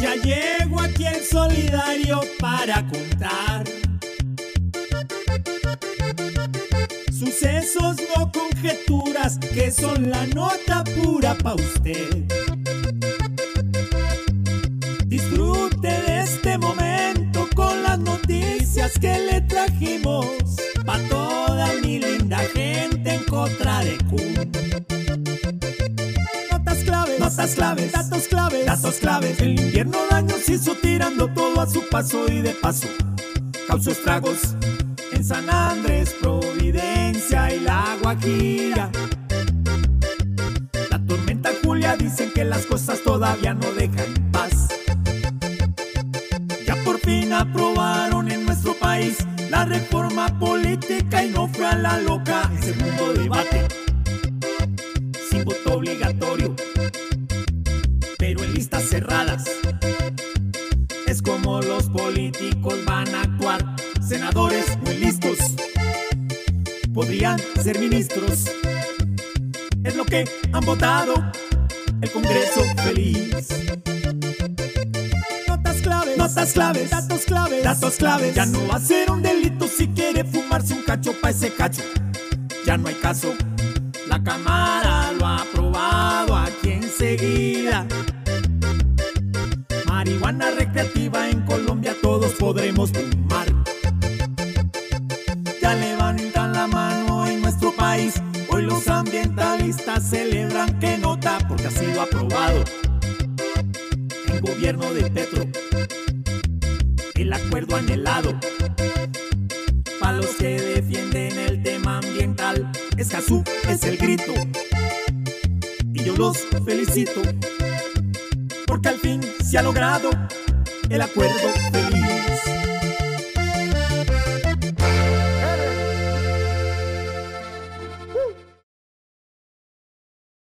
Ya llego aquí en solidario para contar. Sucesos, no conjeturas, que son la nota pura pa' usted. Disfrute de este momento con las noticias que le trajimos pa' toda mi linda gente en contra de Kun. Notas claves, notas claves, datos claves, datos claves. El invierno daños hizo tirando todo a su paso y de paso causó estragos en San Andrés, Providencia y la Guajira. Dicen que las cosas todavía no dejan paz. Ya por fin aprobaron en nuestro país la reforma política y no fue a la loca ese mundo debate sin voto obligatorio, pero en listas cerradas. Es como los políticos van a actuar, senadores muy listos, podrían ser ministros. Es lo que han votado el Congreso feliz. Notas claves, notas claves, datos claves, datos claves. Ya no va a ser un delito si quiere fumarse un cacho pa' ese cacho. Ya no hay caso. La Cámara lo ha aprobado aquí enseguida. Marihuana recreativa en Colombia todos podremos fumar. Ya levantan la mano en nuestro país. Hoy los ambientalistas celebran que nota porque ha sido aprobado en gobierno de Petro. El acuerdo anhelado. Para los que defienden el tema ambiental, Escazú es el grito. Y yo los felicito porque al fin se ha logrado el acuerdo feliz.